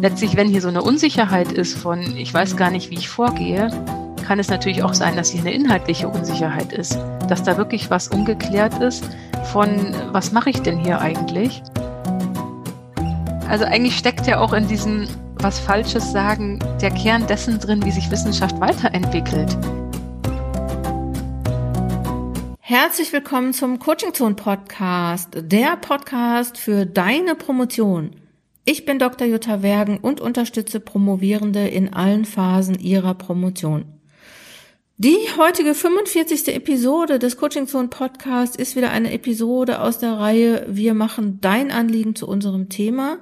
letztlich, wenn hier so eine Unsicherheit ist von, ich weiß gar nicht, wie ich vorgehe, kann es natürlich auch sein, dass hier eine inhaltliche Unsicherheit ist, dass da wirklich was ungeklärt ist von, was mache ich denn hier eigentlich? Also eigentlich steckt ja auch in diesem was Falsches sagen der Kern dessen drin, wie sich Wissenschaft weiterentwickelt. Herzlich willkommen zum Coaching Zone Podcast, der Podcast für deine Promotion. Ich bin Dr. Jutta Wergen und unterstütze Promovierende in allen Phasen ihrer Promotion. Die heutige 45. Episode des Coaching Zone Podcast ist wieder eine Episode aus der Reihe Wir machen dein Anliegen zu unserem Thema.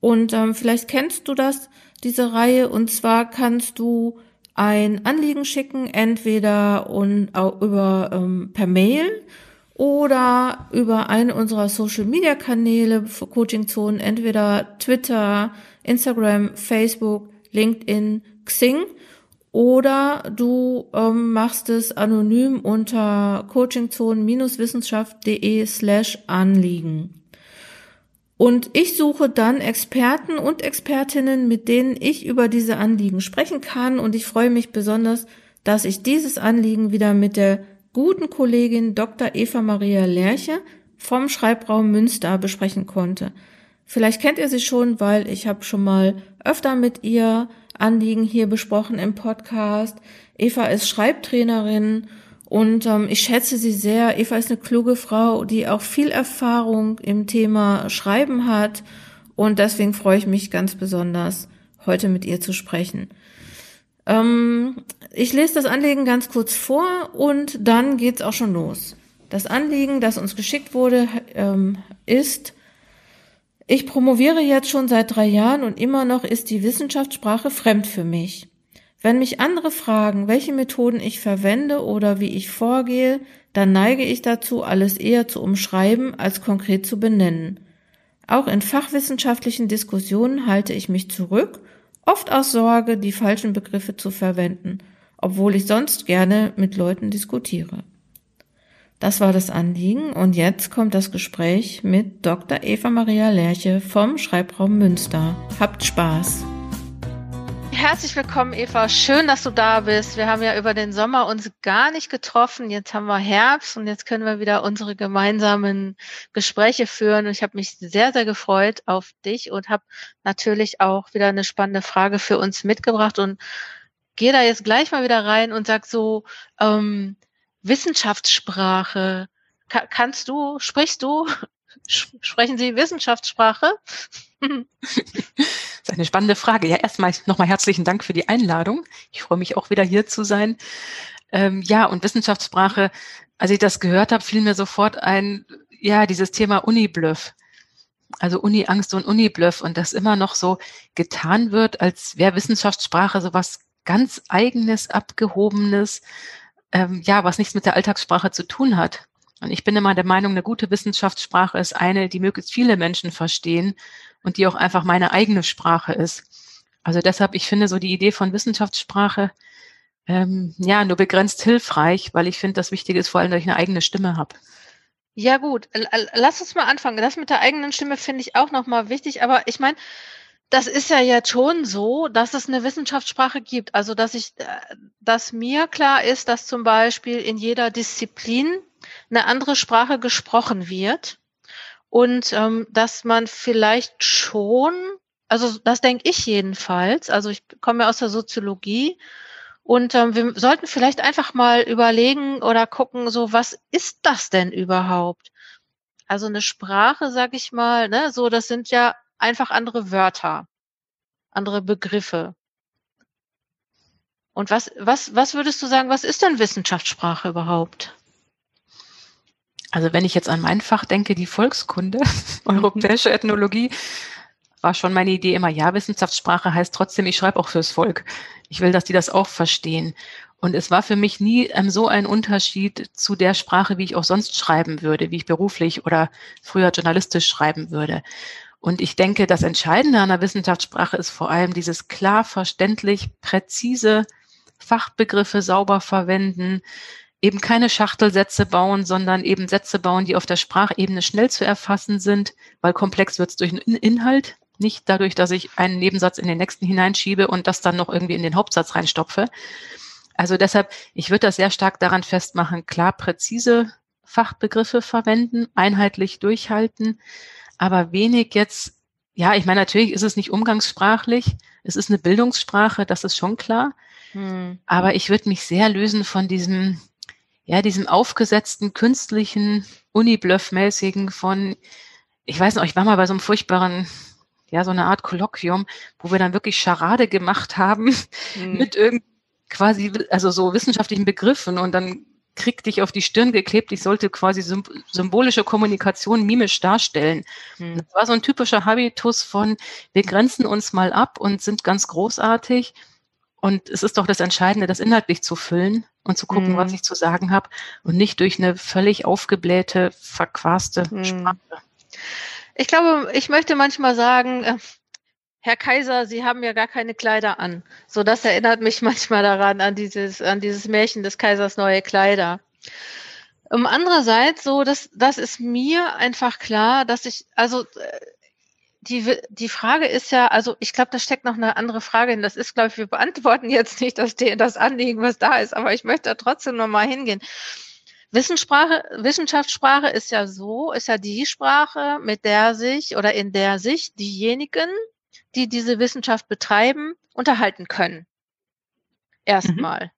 Und ähm, vielleicht kennst du das, diese Reihe, und zwar kannst du ein Anliegen schicken, entweder und, über ähm, per Mail oder über einen unserer Social Media Kanäle für Coaching Zonen, entweder Twitter, Instagram, Facebook, LinkedIn, Xing oder du ähm, machst es anonym unter coachingzonen-wissenschaft.de slash Anliegen. Und ich suche dann Experten und Expertinnen, mit denen ich über diese Anliegen sprechen kann. Und ich freue mich besonders, dass ich dieses Anliegen wieder mit der guten Kollegin Dr. Eva Maria Lerche vom Schreibraum Münster besprechen konnte. Vielleicht kennt ihr sie schon, weil ich habe schon mal öfter mit ihr Anliegen hier besprochen im Podcast. Eva ist Schreibtrainerin und ähm, ich schätze sie sehr. Eva ist eine kluge Frau, die auch viel Erfahrung im Thema Schreiben hat und deswegen freue ich mich ganz besonders, heute mit ihr zu sprechen. Ähm, ich lese das Anliegen ganz kurz vor und dann geht's auch schon los. Das Anliegen, das uns geschickt wurde, ähm, ist, ich promoviere jetzt schon seit drei Jahren und immer noch ist die Wissenschaftssprache fremd für mich. Wenn mich andere fragen, welche Methoden ich verwende oder wie ich vorgehe, dann neige ich dazu, alles eher zu umschreiben als konkret zu benennen. Auch in fachwissenschaftlichen Diskussionen halte ich mich zurück Oft aus Sorge, die falschen Begriffe zu verwenden, obwohl ich sonst gerne mit Leuten diskutiere. Das war das Anliegen und jetzt kommt das Gespräch mit Dr. Eva Maria Lerche vom Schreibraum Münster. Habt Spaß! Herzlich willkommen, Eva. Schön, dass du da bist. Wir haben ja über den Sommer uns gar nicht getroffen. Jetzt haben wir Herbst und jetzt können wir wieder unsere gemeinsamen Gespräche führen. Und ich habe mich sehr, sehr gefreut auf dich und habe natürlich auch wieder eine spannende Frage für uns mitgebracht und gehe da jetzt gleich mal wieder rein und sag so, ähm, Wissenschaftssprache. Ka kannst du, sprichst du, sprechen Sie Wissenschaftssprache? Das ist eine spannende Frage. Ja, erstmal nochmal herzlichen Dank für die Einladung. Ich freue mich auch wieder hier zu sein. Ähm, ja, und Wissenschaftssprache, als ich das gehört habe, fiel mir sofort ein, ja, dieses Thema Unibluff. Also Uni-Angst und Unibluff und das immer noch so getan wird, als wäre Wissenschaftssprache so was ganz eigenes, abgehobenes, ähm, ja, was nichts mit der Alltagssprache zu tun hat. Und ich bin immer der Meinung, eine gute Wissenschaftssprache ist eine, die möglichst viele Menschen verstehen und die auch einfach meine eigene Sprache ist. Also deshalb, ich finde so die Idee von Wissenschaftssprache ähm, ja nur begrenzt hilfreich, weil ich finde, das Wichtige ist vor allem, dass ich eine eigene Stimme habe. Ja gut, lass uns mal anfangen. Das mit der eigenen Stimme finde ich auch nochmal wichtig, aber ich meine, das ist ja jetzt schon so, dass es eine Wissenschaftssprache gibt. Also dass ich, äh, dass mir klar ist, dass zum Beispiel in jeder Disziplin eine andere Sprache gesprochen wird und ähm, dass man vielleicht schon, also das denke ich jedenfalls, also ich komme ja aus der Soziologie und ähm, wir sollten vielleicht einfach mal überlegen oder gucken, so was ist das denn überhaupt? Also eine Sprache, sag ich mal, ne, so das sind ja einfach andere Wörter, andere Begriffe. Und was, was, was würdest du sagen, was ist denn Wissenschaftssprache überhaupt? Also wenn ich jetzt an mein Fach denke, die Volkskunde, europäische Ethnologie, war schon meine Idee immer, ja, Wissenschaftssprache heißt trotzdem, ich schreibe auch fürs Volk. Ich will, dass die das auch verstehen. Und es war für mich nie ähm, so ein Unterschied zu der Sprache, wie ich auch sonst schreiben würde, wie ich beruflich oder früher journalistisch schreiben würde. Und ich denke, das Entscheidende an der Wissenschaftssprache ist vor allem dieses klar verständlich, präzise Fachbegriffe sauber verwenden, eben keine Schachtelsätze bauen, sondern eben Sätze bauen, die auf der Sprachebene schnell zu erfassen sind, weil komplex wird es durch den Inhalt Nicht dadurch, dass ich einen Nebensatz in den nächsten hineinschiebe und das dann noch irgendwie in den Hauptsatz reinstopfe. Also deshalb, ich würde das sehr stark daran festmachen, klar präzise Fachbegriffe verwenden, einheitlich durchhalten, aber wenig jetzt, ja, ich meine, natürlich ist es nicht umgangssprachlich, es ist eine Bildungssprache, das ist schon klar, hm. aber ich würde mich sehr lösen von diesem, ja, diesem aufgesetzten, künstlichen, Unibluff-mäßigen von, ich weiß noch, ich war mal bei so einem furchtbaren ja, so eine Art Kolloquium, wo wir dann wirklich Charade gemacht haben mhm. mit irgendwie quasi, also so wissenschaftlichen Begriffen und dann krieg dich auf die Stirn geklebt, ich sollte quasi symbolische Kommunikation mimisch darstellen. Mhm. Das war so ein typischer Habitus von, wir grenzen uns mal ab und sind ganz großartig. Und es ist doch das Entscheidende, das inhaltlich zu füllen und zu gucken, mhm. was ich zu sagen habe und nicht durch eine völlig aufgeblähte, verquaste mhm. Sprache. Ich glaube, ich möchte manchmal sagen, äh, Herr Kaiser, Sie haben ja gar keine Kleider an. So, das erinnert mich manchmal daran, an dieses, an dieses Märchen des Kaisers neue Kleider. Um, andererseits, so, das, das ist mir einfach klar, dass ich, also, äh, die, die Frage ist ja, also ich glaube, da steckt noch eine andere Frage hin. Das ist, glaube ich, wir beantworten jetzt nicht das, das Anliegen, was da ist, aber ich möchte da trotzdem nochmal hingehen. Wissenssprache, Wissenschaftssprache ist ja so, ist ja die Sprache, mit der sich oder in der sich diejenigen, die diese Wissenschaft betreiben, unterhalten können. Erstmal. Mhm.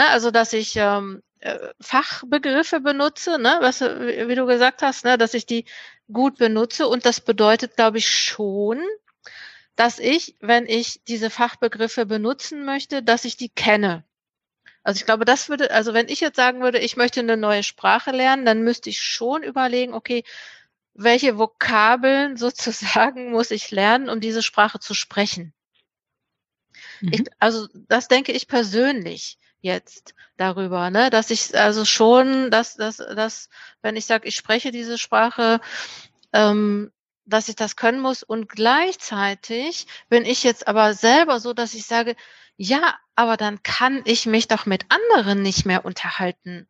Ne, also, dass ich ähm, äh, Fachbegriffe benutze, ne, was, wie du gesagt hast, ne, dass ich die gut benutze. Und das bedeutet, glaube ich, schon, dass ich, wenn ich diese Fachbegriffe benutzen möchte, dass ich die kenne. Also ich glaube, das würde, also wenn ich jetzt sagen würde, ich möchte eine neue Sprache lernen, dann müsste ich schon überlegen, okay, welche Vokabeln sozusagen muss ich lernen, um diese Sprache zu sprechen? Mhm. Ich, also das denke ich persönlich jetzt darüber, ne, dass ich also schon, dass, dass, dass wenn ich sage, ich spreche diese Sprache, ähm, dass ich das können muss und gleichzeitig bin ich jetzt aber selber so, dass ich sage, ja, aber dann kann ich mich doch mit anderen nicht mehr unterhalten.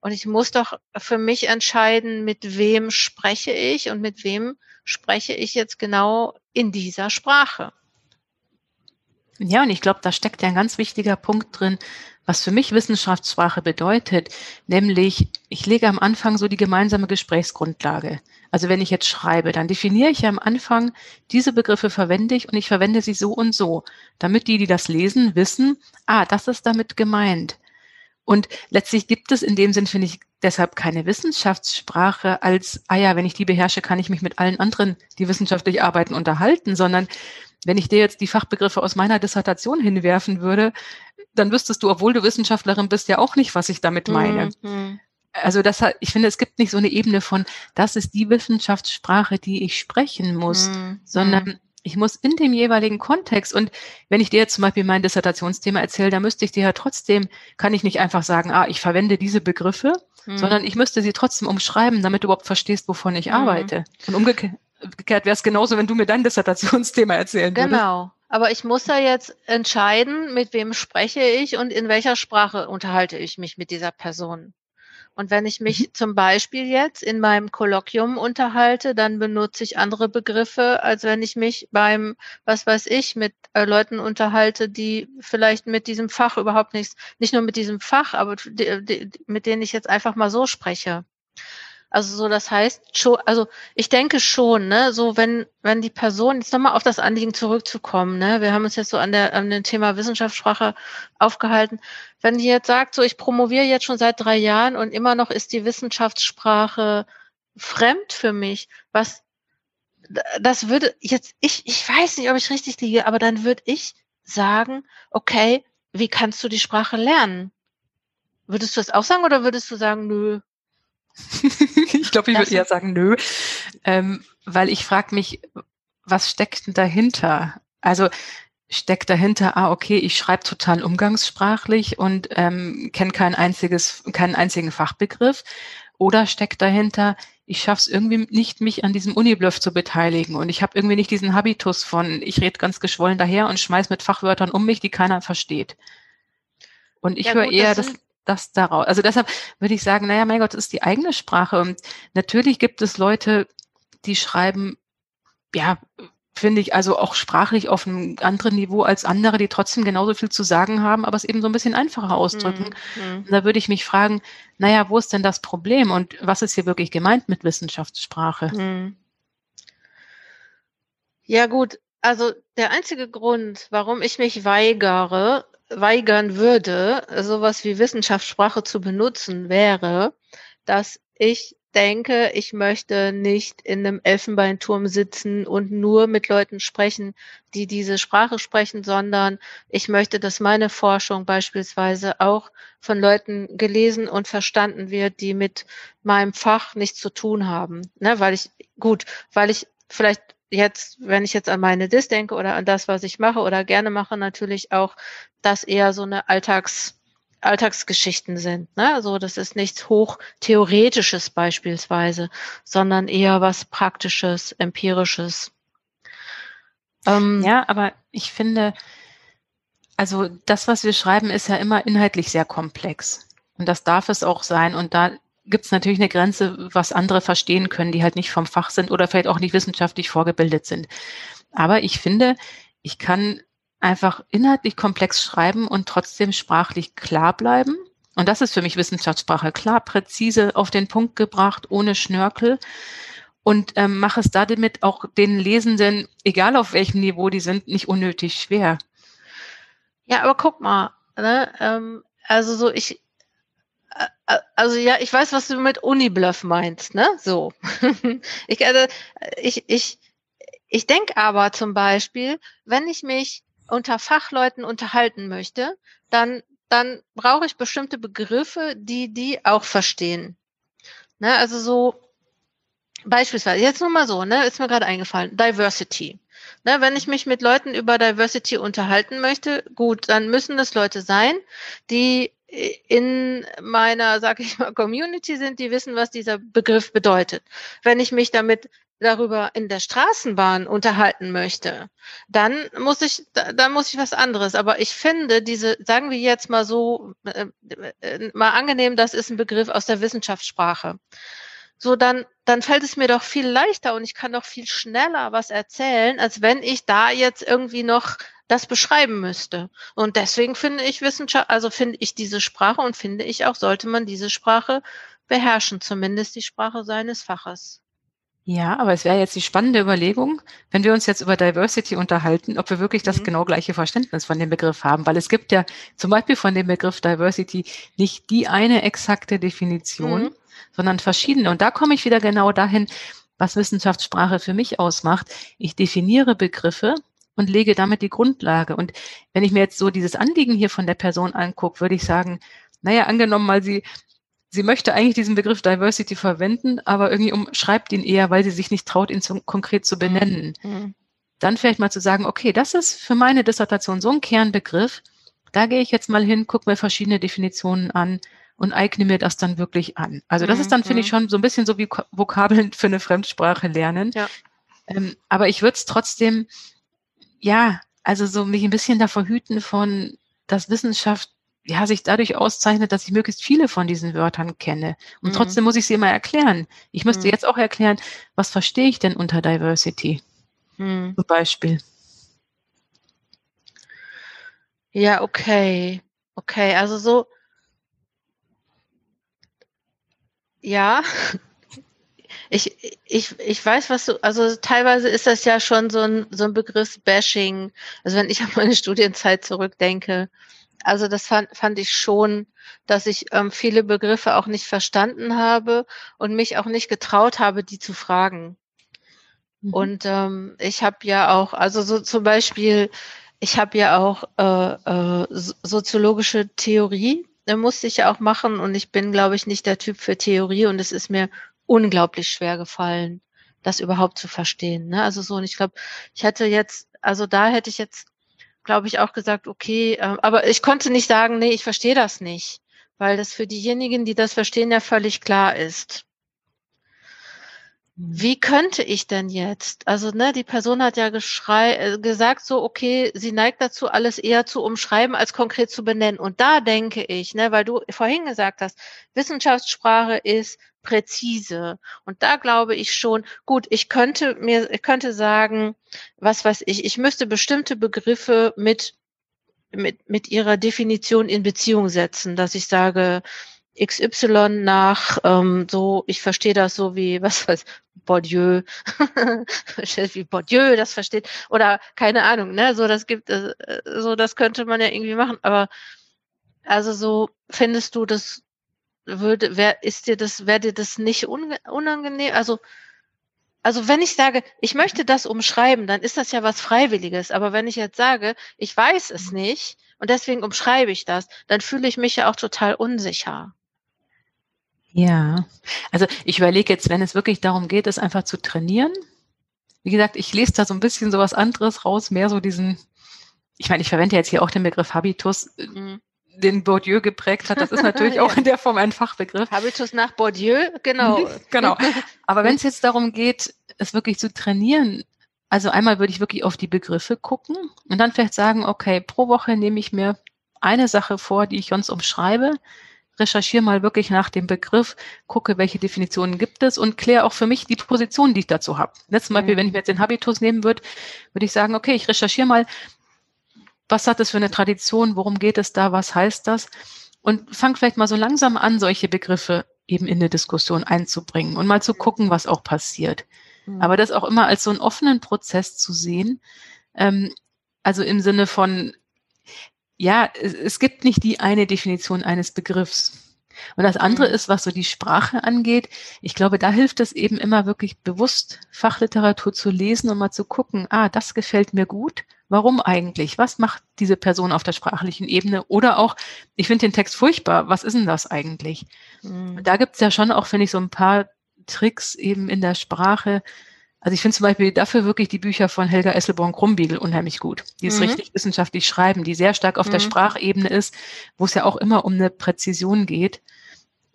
Und ich muss doch für mich entscheiden, mit wem spreche ich und mit wem spreche ich jetzt genau in dieser Sprache. Ja, und ich glaube, da steckt ja ein ganz wichtiger Punkt drin, was für mich Wissenschaftssprache bedeutet, nämlich ich lege am Anfang so die gemeinsame Gesprächsgrundlage. Also wenn ich jetzt schreibe, dann definiere ich ja am Anfang, diese Begriffe verwende ich und ich verwende sie so und so, damit die, die das lesen, wissen, ah, das ist damit gemeint. Und letztlich gibt es in dem Sinn, finde ich, deshalb keine Wissenschaftssprache als, ah ja, wenn ich die beherrsche, kann ich mich mit allen anderen, die wissenschaftlich arbeiten, unterhalten, sondern wenn ich dir jetzt die Fachbegriffe aus meiner Dissertation hinwerfen würde, dann wüsstest du, obwohl du Wissenschaftlerin bist, ja auch nicht, was ich damit meine. Mhm. Also das, ich finde, es gibt nicht so eine Ebene von, das ist die Wissenschaftssprache, die ich sprechen muss, mhm. sondern ich muss in dem jeweiligen Kontext und wenn ich dir jetzt zum Beispiel mein Dissertationsthema erzähle, dann müsste ich dir ja trotzdem, kann ich nicht einfach sagen, ah, ich verwende diese Begriffe, mhm. sondern ich müsste sie trotzdem umschreiben, damit du überhaupt verstehst, wovon ich mhm. arbeite. Und umgekehrt, umgekehrt wäre es genauso, wenn du mir dein Dissertationsthema erzählen würdest. Genau. Aber ich muss ja jetzt entscheiden, mit wem spreche ich und in welcher Sprache unterhalte ich mich mit dieser Person. Und wenn ich mich mhm. zum Beispiel jetzt in meinem Kolloquium unterhalte, dann benutze ich andere Begriffe, als wenn ich mich beim, was weiß ich, mit äh, Leuten unterhalte, die vielleicht mit diesem Fach überhaupt nichts, nicht nur mit diesem Fach, aber die, die, mit denen ich jetzt einfach mal so spreche. Also so, das heißt schon, also ich denke schon, ne, so wenn, wenn die Person, jetzt nochmal auf das Anliegen zurückzukommen, ne, wir haben uns jetzt so an der, an dem Thema Wissenschaftssprache aufgehalten. Wenn die jetzt sagt, so ich promoviere jetzt schon seit drei Jahren und immer noch ist die Wissenschaftssprache fremd für mich, was, das würde jetzt, ich, ich weiß nicht, ob ich richtig liege, aber dann würde ich sagen, okay, wie kannst du die Sprache lernen? Würdest du das auch sagen oder würdest du sagen, nö, ich glaube, ich würde eher sagen, nö, ähm, weil ich frage mich, was steckt denn dahinter? Also steckt dahinter, ah, okay, ich schreibe total umgangssprachlich und ähm, kenne kein einziges, keinen einzigen Fachbegriff. Oder steckt dahinter, ich schaffe es irgendwie nicht, mich an diesem Unibluff zu beteiligen und ich habe irgendwie nicht diesen Habitus von, ich rede ganz geschwollen daher und schmeiß mit Fachwörtern um mich, die keiner versteht. Und ich ja, höre eher, das, das daraus. Also deshalb würde ich sagen, naja, mein Gott, das ist die eigene Sprache. Und natürlich gibt es Leute, die schreiben, ja, finde ich, also auch sprachlich auf einem anderen Niveau als andere, die trotzdem genauso viel zu sagen haben, aber es eben so ein bisschen einfacher ausdrücken. Mhm. Da würde ich mich fragen, naja, wo ist denn das Problem und was ist hier wirklich gemeint mit Wissenschaftssprache? Mhm. Ja gut, also der einzige Grund, warum ich mich weigere, weigern würde, sowas wie Wissenschaftssprache zu benutzen, wäre, dass ich denke, ich möchte nicht in einem Elfenbeinturm sitzen und nur mit Leuten sprechen, die diese Sprache sprechen, sondern ich möchte, dass meine Forschung beispielsweise auch von Leuten gelesen und verstanden wird, die mit meinem Fach nichts zu tun haben. Ne, weil ich, gut, weil ich vielleicht jetzt, wenn ich jetzt an meine Dis denke oder an das, was ich mache oder gerne mache, natürlich auch, dass eher so eine Alltags Alltagsgeschichten sind. Ne? Also das ist nichts hochtheoretisches beispielsweise, sondern eher was Praktisches, Empirisches. Ähm, ja, aber ich finde, also das, was wir schreiben, ist ja immer inhaltlich sehr komplex. Und das darf es auch sein. Und da gibt es natürlich eine Grenze, was andere verstehen können, die halt nicht vom Fach sind oder vielleicht auch nicht wissenschaftlich vorgebildet sind. Aber ich finde, ich kann einfach inhaltlich komplex schreiben und trotzdem sprachlich klar bleiben. Und das ist für mich Wissenschaftssprache. Klar, präzise auf den Punkt gebracht, ohne Schnörkel. Und ähm, mache es damit auch den Lesenden, egal auf welchem Niveau die sind, nicht unnötig schwer. Ja, aber guck mal, ne, ähm, also so ich, also ja, ich weiß, was du mit Unibluff meinst, ne? So. ich, also, ich, ich, ich denke aber zum Beispiel, wenn ich mich unter Fachleuten unterhalten möchte, dann, dann brauche ich bestimmte Begriffe, die die auch verstehen. Ne, also so beispielsweise, jetzt nur mal so, ne, ist mir gerade eingefallen, Diversity. Ne, wenn ich mich mit Leuten über Diversity unterhalten möchte, gut, dann müssen es Leute sein, die in meiner, sag ich mal, Community sind, die wissen, was dieser Begriff bedeutet. Wenn ich mich damit darüber in der Straßenbahn unterhalten möchte, dann muss ich, dann muss ich was anderes. Aber ich finde diese, sagen wir jetzt mal so, äh, äh, mal angenehm, das ist ein Begriff aus der Wissenschaftssprache. So, dann, dann fällt es mir doch viel leichter und ich kann doch viel schneller was erzählen, als wenn ich da jetzt irgendwie noch das beschreiben müsste. Und deswegen finde ich Wissenschaft, also finde ich diese Sprache und finde ich auch, sollte man diese Sprache beherrschen, zumindest die Sprache seines Faches. Ja, aber es wäre jetzt die spannende Überlegung, wenn wir uns jetzt über Diversity unterhalten, ob wir wirklich das mhm. genau gleiche Verständnis von dem Begriff haben, weil es gibt ja zum Beispiel von dem Begriff Diversity nicht die eine exakte Definition, mhm. sondern verschiedene. Und da komme ich wieder genau dahin, was Wissenschaftssprache für mich ausmacht. Ich definiere Begriffe und lege damit die Grundlage. Und wenn ich mir jetzt so dieses Anliegen hier von der Person angucke, würde ich sagen, naja, angenommen mal, sie sie möchte eigentlich diesen Begriff Diversity verwenden, aber irgendwie umschreibt ihn eher, weil sie sich nicht traut, ihn zu, konkret zu benennen. Mhm. Dann vielleicht mal zu sagen, okay, das ist für meine Dissertation so ein Kernbegriff. Da gehe ich jetzt mal hin, gucke mir verschiedene Definitionen an und eigne mir das dann wirklich an. Also das mhm. ist dann, finde ich, mhm. schon so ein bisschen so wie Vokabeln für eine Fremdsprache lernen. Ja. Ähm, aber ich würde es trotzdem, ja, also so mich ein bisschen davor hüten von, dass Wissenschaft ja, sich dadurch auszeichnet, dass ich möglichst viele von diesen Wörtern kenne. Und mhm. trotzdem muss ich sie immer erklären. Ich müsste mhm. jetzt auch erklären, was verstehe ich denn unter Diversity? Mhm. Zum Beispiel. Ja, okay. Okay, also so. Ja. Ich, ich, ich weiß, was du, also teilweise ist das ja schon so ein, so ein Begriffsbashing. Also wenn ich an meine Studienzeit zurückdenke, also das fand, fand ich schon, dass ich ähm, viele Begriffe auch nicht verstanden habe und mich auch nicht getraut habe, die zu fragen. Mhm. Und ähm, ich habe ja auch, also so zum Beispiel, ich habe ja auch äh, äh, soziologische Theorie, äh, musste ich ja auch machen und ich bin, glaube ich, nicht der Typ für Theorie und es ist mir unglaublich schwer gefallen, das überhaupt zu verstehen. Ne? Also so, und ich glaube, ich hätte jetzt, also da hätte ich jetzt glaube ich, auch gesagt, okay, äh, aber ich konnte nicht sagen, nee, ich verstehe das nicht, weil das für diejenigen, die das verstehen, ja völlig klar ist. Wie könnte ich denn jetzt? Also, ne, die Person hat ja geschrei äh, gesagt, so, okay, sie neigt dazu, alles eher zu umschreiben, als konkret zu benennen. Und da denke ich, ne, weil du vorhin gesagt hast, Wissenschaftssprache ist präzise. Und da glaube ich schon, gut, ich könnte mir, ich könnte sagen, was weiß ich, ich müsste bestimmte Begriffe mit, mit, mit ihrer Definition in Beziehung setzen, dass ich sage, XY nach ähm, so, ich verstehe das so wie, was weiß, Bourdieu, wie Bourdieu das versteht, oder keine Ahnung, ne, so das gibt, äh, so das könnte man ja irgendwie machen, aber also so findest du das würde, wer ist dir das, wäre dir das nicht unangenehm? Also, also wenn ich sage, ich möchte das umschreiben, dann ist das ja was Freiwilliges. Aber wenn ich jetzt sage, ich weiß es nicht und deswegen umschreibe ich das, dann fühle ich mich ja auch total unsicher. Ja, also ich überlege jetzt, wenn es wirklich darum geht, es einfach zu trainieren. Wie gesagt, ich lese da so ein bisschen so was anderes raus, mehr so diesen, ich meine, ich verwende jetzt hier auch den Begriff Habitus. Mhm den Bourdieu geprägt hat. Das ist natürlich ja. auch in der Form ein Fachbegriff. Habitus nach Bourdieu, genau. genau. Aber wenn es jetzt darum geht, es wirklich zu trainieren, also einmal würde ich wirklich auf die Begriffe gucken und dann vielleicht sagen, okay, pro Woche nehme ich mir eine Sache vor, die ich sonst umschreibe, recherchiere mal wirklich nach dem Begriff, gucke, welche Definitionen gibt es und kläre auch für mich die Position, die ich dazu habe. Zum Beispiel, wenn ich mir jetzt den Habitus nehmen würde, würde ich sagen, okay, ich recherchiere mal, was hat es für eine Tradition, worum geht es da, was heißt das? Und fang vielleicht mal so langsam an, solche Begriffe eben in eine Diskussion einzubringen und mal zu gucken, was auch passiert. Mhm. Aber das auch immer als so einen offenen Prozess zu sehen, ähm, also im Sinne von, ja, es, es gibt nicht die eine Definition eines Begriffs. Und das andere mhm. ist, was so die Sprache angeht. Ich glaube, da hilft es eben immer wirklich bewusst, Fachliteratur zu lesen und mal zu gucken, ah, das gefällt mir gut Warum eigentlich? Was macht diese Person auf der sprachlichen Ebene? Oder auch, ich finde den Text furchtbar, was ist denn das eigentlich? Mhm. Da gibt es ja schon auch, finde ich, so ein paar Tricks eben in der Sprache. Also ich finde zum Beispiel dafür wirklich die Bücher von Helga Esselborn-Krumbiegel unheimlich gut. Die es mhm. richtig wissenschaftlich schreiben, die sehr stark auf mhm. der Sprachebene ist, wo es ja auch immer um eine Präzision geht.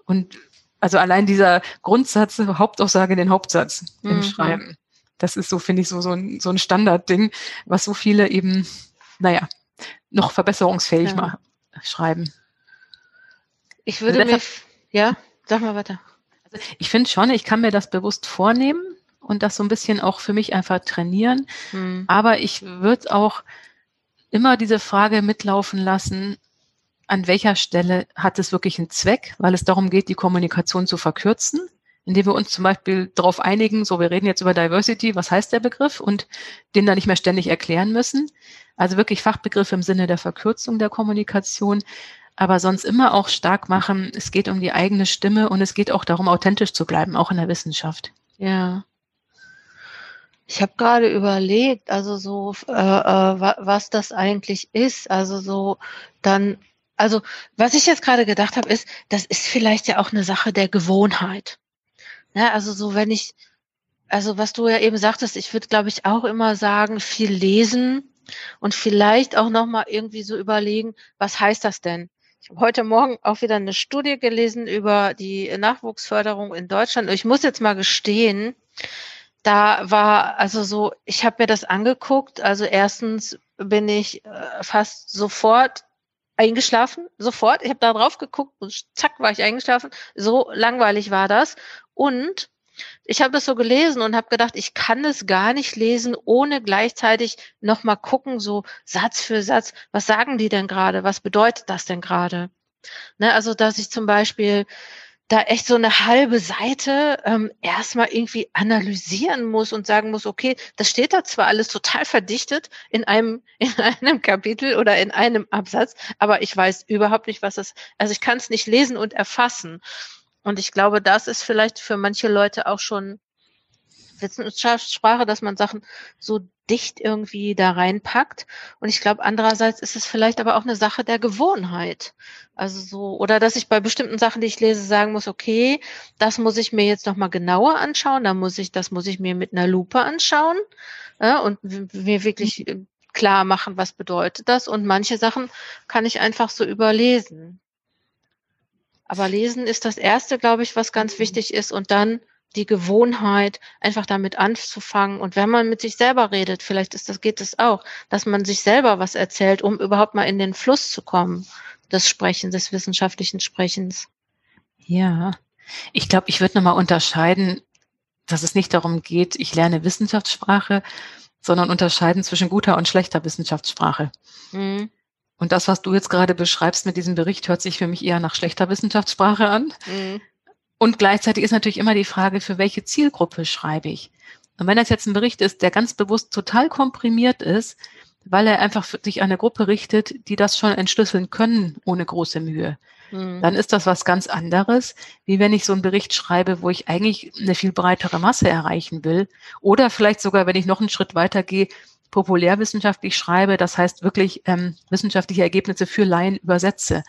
Und also allein dieser Grundsatz, Hauptaussage, den Hauptsatz im mhm. Schreiben das ist so, finde ich, so, so ein, so ein Standardding, was so viele eben, naja, noch verbesserungsfähig ja. machen, schreiben. Ich würde also mir, ja, sag mal weiter. Also ich finde schon, ich kann mir das bewusst vornehmen und das so ein bisschen auch für mich einfach trainieren. Hm. Aber ich würde auch immer diese Frage mitlaufen lassen, an welcher Stelle hat es wirklich einen Zweck, weil es darum geht, die Kommunikation zu verkürzen indem wir uns zum Beispiel darauf einigen, so wir reden jetzt über Diversity, was heißt der Begriff und den dann nicht mehr ständig erklären müssen. Also wirklich Fachbegriffe im Sinne der Verkürzung der Kommunikation, aber sonst immer auch stark machen, es geht um die eigene Stimme und es geht auch darum, authentisch zu bleiben, auch in der Wissenschaft. Ja. Ich habe gerade überlegt, also so, äh, äh, was das eigentlich ist. Also so dann, also was ich jetzt gerade gedacht habe, ist, das ist vielleicht ja auch eine Sache der Gewohnheit. Ja, also so, wenn ich, also was du ja eben sagtest, ich würde, glaube ich, auch immer sagen, viel lesen und vielleicht auch nochmal irgendwie so überlegen, was heißt das denn? Ich habe heute Morgen auch wieder eine Studie gelesen über die Nachwuchsförderung in Deutschland. Ich muss jetzt mal gestehen, da war also so, ich habe mir das angeguckt. Also erstens bin ich äh, fast sofort eingeschlafen, sofort. Ich habe da drauf geguckt und zack war ich eingeschlafen. So langweilig war das. Und ich habe das so gelesen und habe gedacht, ich kann es gar nicht lesen, ohne gleichzeitig nochmal gucken, so Satz für Satz, was sagen die denn gerade? Was bedeutet das denn gerade? Ne, also, dass ich zum Beispiel da echt so eine halbe Seite ähm, erstmal irgendwie analysieren muss und sagen muss, okay, das steht da zwar alles total verdichtet in einem, in einem Kapitel oder in einem Absatz, aber ich weiß überhaupt nicht, was das, also ich kann es nicht lesen und erfassen. Und ich glaube, das ist vielleicht für manche Leute auch schon Wissenschaftssprache, dass man Sachen so dicht irgendwie da reinpackt. Und ich glaube, andererseits ist es vielleicht aber auch eine Sache der Gewohnheit. Also so, oder dass ich bei bestimmten Sachen, die ich lese, sagen muss, okay, das muss ich mir jetzt nochmal genauer anschauen, da muss ich, das muss ich mir mit einer Lupe anschauen ja, und mir wirklich mhm. klar machen, was bedeutet das. Und manche Sachen kann ich einfach so überlesen. Aber lesen ist das erste, glaube ich, was ganz wichtig ist. Und dann die Gewohnheit, einfach damit anzufangen. Und wenn man mit sich selber redet, vielleicht ist das, geht es auch, dass man sich selber was erzählt, um überhaupt mal in den Fluss zu kommen des Sprechens, des wissenschaftlichen Sprechens. Ja, ich glaube, ich würde nochmal unterscheiden, dass es nicht darum geht, ich lerne Wissenschaftssprache, sondern unterscheiden zwischen guter und schlechter Wissenschaftssprache. Mhm. Und das, was du jetzt gerade beschreibst mit diesem Bericht, hört sich für mich eher nach schlechter Wissenschaftssprache an. Mhm. Und gleichzeitig ist natürlich immer die Frage, für welche Zielgruppe schreibe ich? Und wenn das jetzt ein Bericht ist, der ganz bewusst total komprimiert ist, weil er einfach sich an eine Gruppe richtet, die das schon entschlüsseln können ohne große Mühe, mhm. dann ist das was ganz anderes, wie wenn ich so einen Bericht schreibe, wo ich eigentlich eine viel breitere Masse erreichen will. Oder vielleicht sogar, wenn ich noch einen Schritt weiter gehe, populärwissenschaftlich schreibe, das heißt wirklich ähm, wissenschaftliche Ergebnisse für Laien übersetze.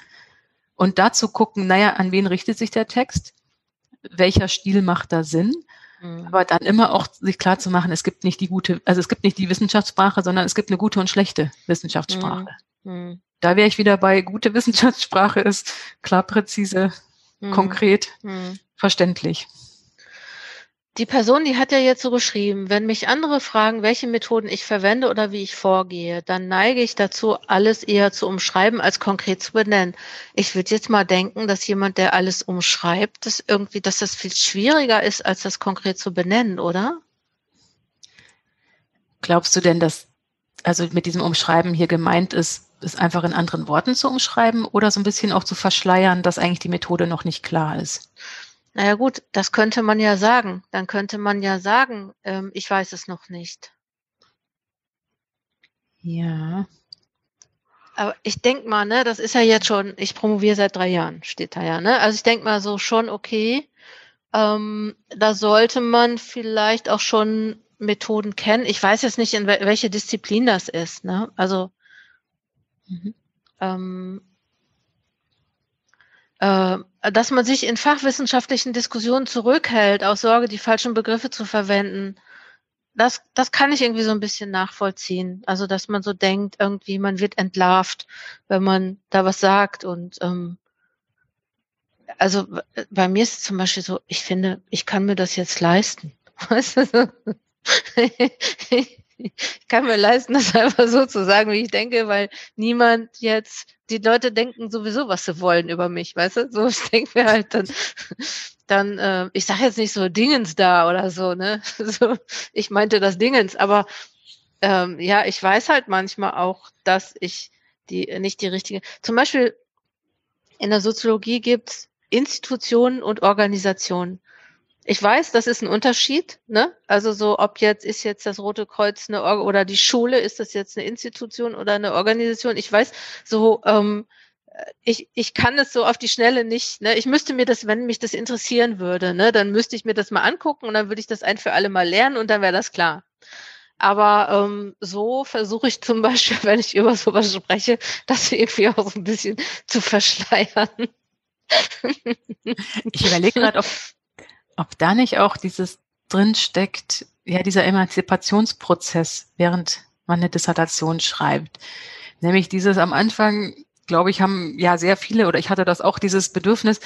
Und dazu gucken, naja, an wen richtet sich der Text? Welcher Stil macht da Sinn? Mhm. Aber dann immer auch sich klar zu machen, es gibt nicht die gute, also es gibt nicht die Wissenschaftssprache, sondern es gibt eine gute und schlechte Wissenschaftssprache. Mhm. mhm. Da wäre ich wieder bei, gute Wissenschaftssprache ist klar, präzise, mhm. konkret, verständlich. Die Person, die hat ja jetzt so geschrieben, wenn mich andere fragen, welche Methoden ich verwende oder wie ich vorgehe, dann neige ich dazu, alles eher zu umschreiben, als konkret zu benennen. Ich würde jetzt mal denken, dass jemand, der alles umschreibt, dass irgendwie, dass das viel schwieriger ist, als das konkret zu benennen, oder? Glaubst du denn, dass also mit diesem Umschreiben hier gemeint ist, es einfach in anderen Worten zu umschreiben oder so ein bisschen auch zu verschleiern, dass eigentlich die Methode noch nicht klar ist? Naja gut, das könnte man ja sagen. Dann könnte man ja sagen, ähm, ich weiß es noch nicht. Ja. Aber ich denke mal, ne, das ist ja jetzt schon, ich promoviere seit drei Jahren, steht da ja, ne? Also ich denke mal so schon, okay, ähm, da sollte man vielleicht auch schon Methoden kennen. Ich weiß jetzt nicht, in welche Disziplin das ist, ne? Also mhm. ähm, äh, dass man sich in fachwissenschaftlichen Diskussionen zurückhält, aus Sorge, die falschen Begriffe zu verwenden, das, das kann ich irgendwie so ein bisschen nachvollziehen. Also, dass man so denkt, irgendwie, man wird entlarvt, wenn man da was sagt. Und ähm, also bei mir ist es zum Beispiel so, ich finde, ich kann mir das jetzt leisten. Weißt du? Ich kann mir leisten, das einfach so zu sagen, wie ich denke, weil niemand jetzt, die Leute denken sowieso, was sie wollen über mich, weißt du? So, ich denke mir halt dann, dann, äh, ich sage jetzt nicht so Dingens da oder so, ne? So, ich meinte das Dingens, aber ähm, ja, ich weiß halt manchmal auch, dass ich die nicht die richtige. Zum Beispiel in der Soziologie gibt's Institutionen und Organisationen. Ich weiß, das ist ein Unterschied, ne? Also so, ob jetzt ist jetzt das Rote Kreuz eine Or oder die Schule, ist das jetzt eine Institution oder eine Organisation? Ich weiß, so ähm, ich, ich kann es so auf die Schnelle nicht, ne? Ich müsste mir das, wenn mich das interessieren würde, ne, dann müsste ich mir das mal angucken und dann würde ich das ein für alle mal lernen und dann wäre das klar. Aber ähm, so versuche ich zum Beispiel, wenn ich über sowas spreche, das irgendwie auch so ein bisschen zu verschleiern. Ich überlege gerade, ob ob da nicht auch dieses drin steckt, ja, dieser Emanzipationsprozess, während man eine Dissertation schreibt. Nämlich dieses am Anfang, glaube ich, haben ja sehr viele, oder ich hatte das auch, dieses Bedürfnis,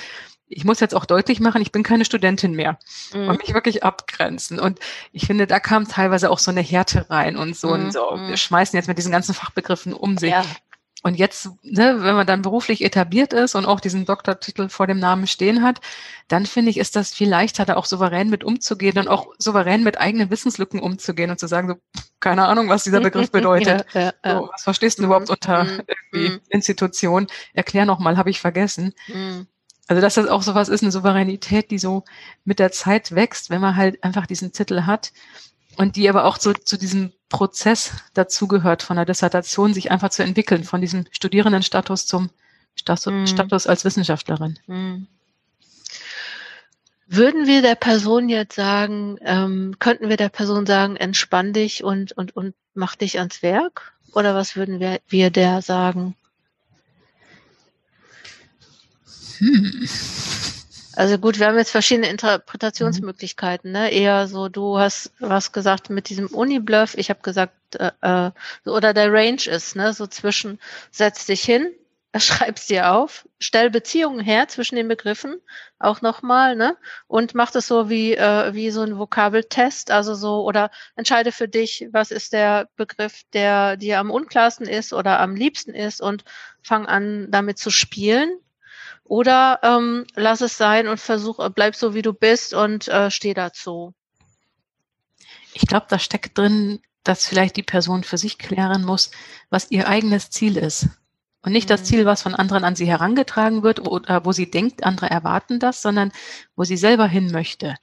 ich muss jetzt auch deutlich machen, ich bin keine Studentin mehr mhm. und mich wirklich abgrenzen. Und ich finde, da kam teilweise auch so eine Härte rein und so, mhm. und so wir schmeißen jetzt mit diesen ganzen Fachbegriffen um sich. Ja. Und jetzt, ne, wenn man dann beruflich etabliert ist und auch diesen Doktortitel vor dem Namen stehen hat, dann finde ich, ist das viel leichter, da auch souverän mit umzugehen und auch souverän mit eigenen Wissenslücken umzugehen und zu sagen, so, keine Ahnung, was dieser Begriff bedeutet. ja, ja. So, was verstehst du überhaupt unter mhm. irgendwie mhm. Institution? Erklär nochmal, habe ich vergessen. Mhm. Also, dass das auch sowas ist, eine Souveränität, die so mit der Zeit wächst, wenn man halt einfach diesen Titel hat und die aber auch so zu diesem Prozess dazugehört, von der Dissertation sich einfach zu entwickeln, von diesem Studierendenstatus zum Status, mhm. Status als Wissenschaftlerin. Mhm. Würden wir der Person jetzt sagen, ähm, könnten wir der Person sagen, entspann dich und, und, und mach dich ans Werk? Oder was würden wir, wir der sagen? Hm. Also gut, wir haben jetzt verschiedene Interpretationsmöglichkeiten. Ne? Eher so, du hast was gesagt mit diesem Uni-Bluff, ich habe gesagt, äh, äh, oder der Range ist, ne, so zwischen setz dich hin schreib's dir auf, stell Beziehungen her zwischen den Begriffen, auch nochmal, ne? Und mach das so wie, äh, wie so ein Vokabeltest, also so, oder entscheide für dich, was ist der Begriff, der dir am unklarsten ist oder am liebsten ist und fang an, damit zu spielen. Oder ähm, lass es sein und versuch, bleib so wie du bist und äh, steh dazu. Ich glaube, da steckt drin, dass vielleicht die Person für sich klären muss, was ihr eigenes Ziel ist. Und nicht das mhm. Ziel, was von anderen an sie herangetragen wird oder wo sie denkt, andere erwarten das, sondern wo sie selber hin möchte.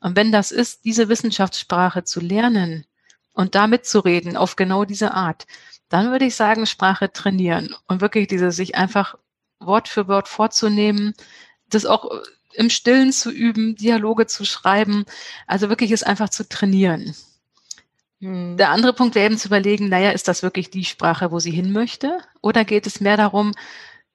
Und wenn das ist, diese Wissenschaftssprache zu lernen und damit zu reden auf genau diese Art, dann würde ich sagen, Sprache trainieren und wirklich diese sich einfach Wort für Wort vorzunehmen, das auch im Stillen zu üben, Dialoge zu schreiben, also wirklich es einfach zu trainieren. Hm. Der andere Punkt wäre eben zu überlegen, naja, ist das wirklich die Sprache, wo sie hin möchte? Oder geht es mehr darum,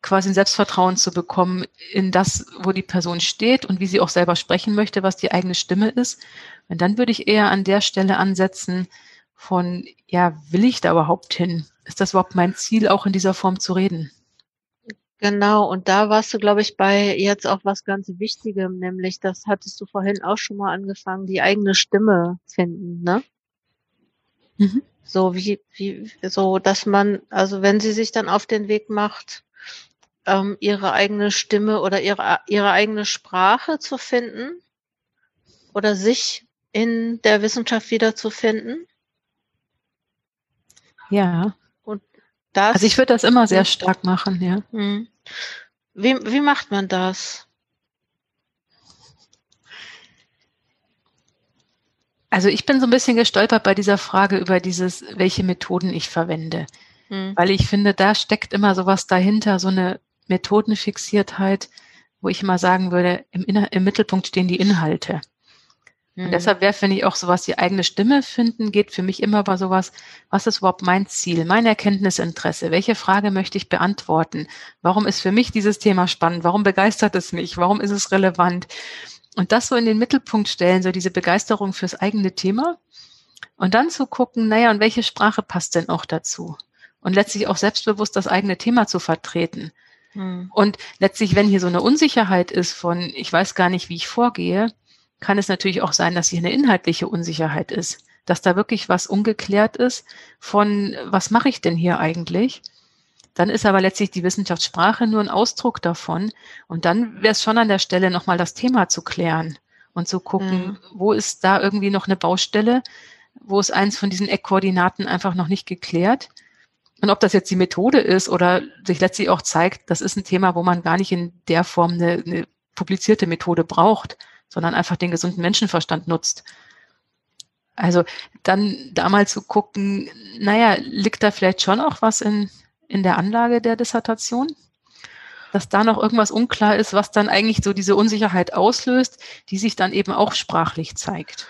quasi ein Selbstvertrauen zu bekommen in das, wo die Person steht und wie sie auch selber sprechen möchte, was die eigene Stimme ist? Und dann würde ich eher an der Stelle ansetzen von, ja, will ich da überhaupt hin? Ist das überhaupt mein Ziel, auch in dieser Form zu reden? Genau, und da warst du, glaube ich, bei jetzt auch was ganz Wichtigem, nämlich, das hattest du vorhin auch schon mal angefangen, die eigene Stimme finden, ne? Mhm. So wie, wie, so, dass man, also wenn sie sich dann auf den Weg macht, ähm, ihre eigene Stimme oder ihre, ihre eigene Sprache zu finden oder sich in der Wissenschaft wiederzufinden. Ja. Und das. Also ich würde das immer sehr stark machen, ja. Hm. Wie, wie macht man das? Also ich bin so ein bisschen gestolpert bei dieser Frage über dieses, welche Methoden ich verwende. Hm. Weil ich finde, da steckt immer sowas dahinter, so eine Methodenfixiertheit, wo ich immer sagen würde, im, Inner im Mittelpunkt stehen die Inhalte. Und deshalb wäre, finde ich, auch sowas, die eigene Stimme finden, geht für mich immer bei sowas, was ist überhaupt mein Ziel, mein Erkenntnisinteresse, welche Frage möchte ich beantworten, warum ist für mich dieses Thema spannend, warum begeistert es mich, warum ist es relevant und das so in den Mittelpunkt stellen, so diese Begeisterung fürs eigene Thema. Und dann zu gucken, naja, und welche Sprache passt denn auch dazu? Und letztlich auch selbstbewusst das eigene Thema zu vertreten. Hm. Und letztlich, wenn hier so eine Unsicherheit ist von, ich weiß gar nicht, wie ich vorgehe, kann es natürlich auch sein, dass hier eine inhaltliche Unsicherheit ist. Dass da wirklich was ungeklärt ist von, was mache ich denn hier eigentlich? Dann ist aber letztlich die Wissenschaftssprache nur ein Ausdruck davon. Und dann wäre es schon an der Stelle, nochmal das Thema zu klären und zu gucken, mhm. wo ist da irgendwie noch eine Baustelle, wo ist eins von diesen Eckkoordinaten einfach noch nicht geklärt. Und ob das jetzt die Methode ist oder sich letztlich auch zeigt, das ist ein Thema, wo man gar nicht in der Form eine, eine publizierte Methode braucht, sondern einfach den gesunden Menschenverstand nutzt. Also dann da mal zu gucken, naja, liegt da vielleicht schon auch was in, in der Anlage der Dissertation, dass da noch irgendwas unklar ist, was dann eigentlich so diese Unsicherheit auslöst, die sich dann eben auch sprachlich zeigt.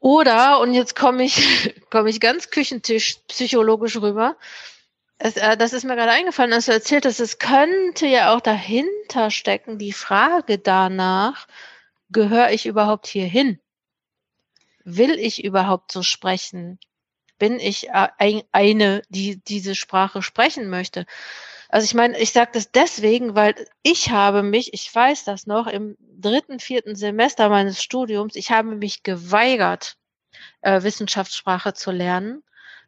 Oder, und jetzt komme ich, komme ich ganz Küchentisch psychologisch rüber. Es, äh, das ist mir gerade eingefallen, als du erzählt hast, es könnte ja auch dahinter stecken, die Frage danach, gehöre ich überhaupt hier hin? Will ich überhaupt so sprechen? bin ich äh, eine, die diese Sprache sprechen möchte. Also ich meine, ich sage das deswegen, weil ich habe mich, ich weiß das noch, im dritten, vierten Semester meines Studiums, ich habe mich geweigert, äh, Wissenschaftssprache zu lernen,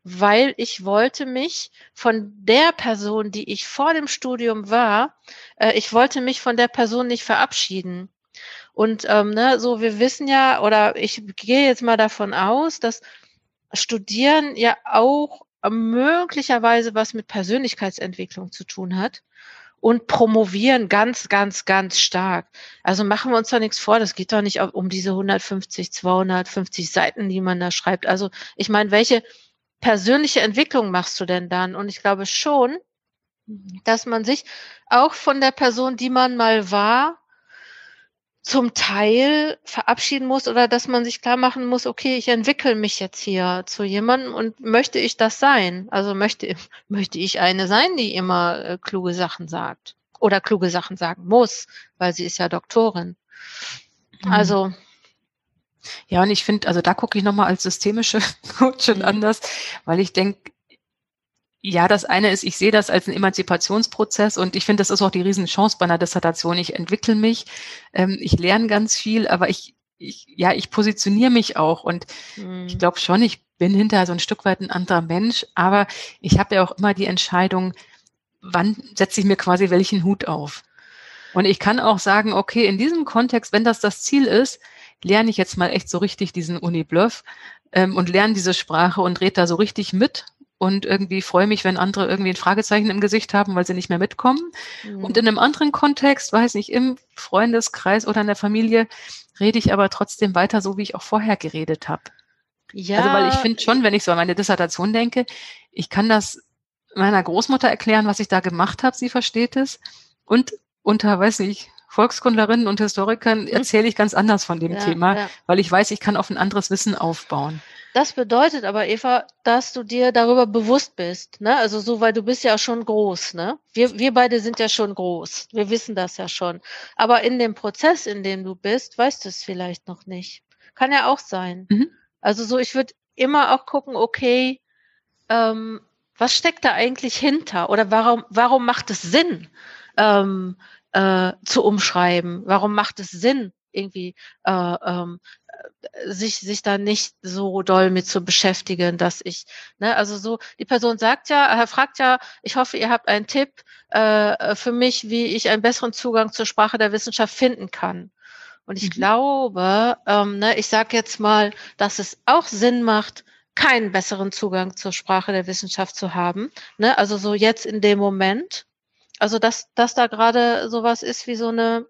weil ich wollte mich von der Person, die ich vor dem Studium war, äh, ich wollte mich von der Person nicht verabschieden. Und ähm, ne, so wir wissen ja, oder ich gehe jetzt mal davon aus, dass Studieren ja auch möglicherweise was mit Persönlichkeitsentwicklung zu tun hat und promovieren ganz, ganz, ganz stark. Also machen wir uns da nichts vor, das geht doch nicht um diese 150, 250 Seiten, die man da schreibt. Also ich meine, welche persönliche Entwicklung machst du denn dann? Und ich glaube schon, dass man sich auch von der Person, die man mal war, zum Teil verabschieden muss oder dass man sich klar machen muss, okay, ich entwickle mich jetzt hier zu jemandem und möchte ich das sein? Also möchte, möchte ich eine sein, die immer äh, kluge Sachen sagt oder kluge Sachen sagen muss, weil sie ist ja Doktorin. Mhm. Also. Ja, und ich finde, also da gucke ich nochmal als systemische Coachin mhm. anders, weil ich denke, Ja, das eine ist, ich sehe das als einen Emanzipationsprozess und ich finde, das ist auch die Riesenchance bei einer Dissertation. Ich entwickle mich, ähm, ich lerne ganz viel, aber ich, ich, ja, ich positioniere mich auch und mhm. ich glaube schon, ich bin hinterher so ein Stück weit ein anderer Mensch, aber ich habe ja auch immer die Entscheidung, wann setze ich mir quasi welchen Hut auf. Und ich kann auch sagen, okay, in diesem Kontext, wenn das das Ziel ist, lerne ich jetzt mal echt so richtig diesen Uni-Bluff ähm, und lerne diese Sprache und rede da so richtig mit und irgendwie freue mich, wenn andere irgendwie ein Fragezeichen im Gesicht haben, weil sie nicht mehr mitkommen. Mhm. Und in einem anderen Kontext, weiß nicht, im Freundeskreis oder in der Familie, rede ich aber trotzdem weiter so, wie ich auch vorher geredet habe. Ja. Also weil ich finde schon, wenn ich so an meine Dissertation denke, ich kann das meiner Großmutter erklären, was ich da gemacht habe, sie versteht es. Und unter, weiß nicht, Volkskundlerinnen und Historikern mhm. erzähle ich ganz anders von dem ja, Thema, ja. weil ich weiß, ich kann auf ein anderes Wissen aufbauen. Das bedeutet aber, Eva, dass du dir darüber bewusst bist, ne? Also so, weil du bist ja schon groß, ne? Wir, wir beide sind ja schon groß. Wir wissen das ja schon. Aber in dem Prozess, in dem du bist, weißt du es vielleicht noch nicht. Kann ja auch sein. Mhm. Also so, ich würde immer auch gucken, okay, ähm, was steckt da eigentlich hinter? Oder warum, warum macht es Sinn, ähm, äh, zu umschreiben? Warum macht es Sinn, irgendwie äh, ähm, sich sich da nicht so doll mit zu beschäftigen, dass ich, ne, also so, die Person sagt ja, er fragt ja, ich hoffe, ihr habt einen Tipp äh, für mich, wie ich einen besseren Zugang zur Sprache der Wissenschaft finden kann. Und ich mhm. glaube, ähm, ne, ich sage jetzt mal, dass es auch Sinn macht, keinen besseren Zugang zur Sprache der Wissenschaft zu haben. Ne? Also so jetzt in dem Moment. Also dass, dass da gerade sowas ist wie so eine